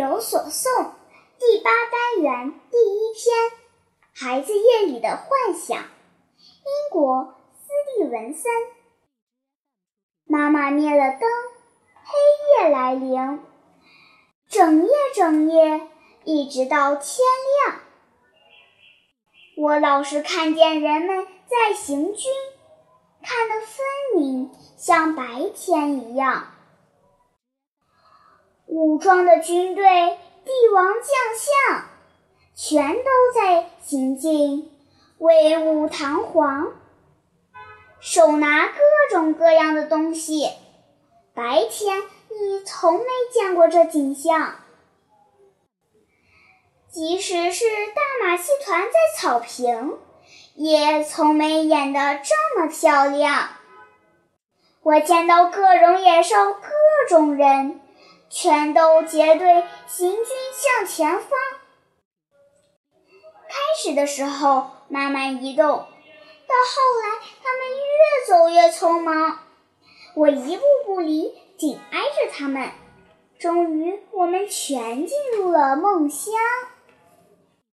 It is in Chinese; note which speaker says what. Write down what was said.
Speaker 1: 有所诵第八单元第一篇：孩子夜里的幻想。英国斯蒂文森。妈妈灭了灯，黑夜来临，整夜整夜，一直到天亮。我老是看见人们在行军，看得分明，像白天一样。武装的军队，帝王将相，全都在行进，威武堂皇，手拿各种各样的东西。白天你从没见过这景象，即使是大马戏团在草坪，也从没演得这么漂亮。我见到各种野兽，各种人。全都结队行军向前方。开始的时候慢慢移动，到后来他们越走越匆忙。我一步步离，紧挨着他们。终于，我们全进入了梦乡。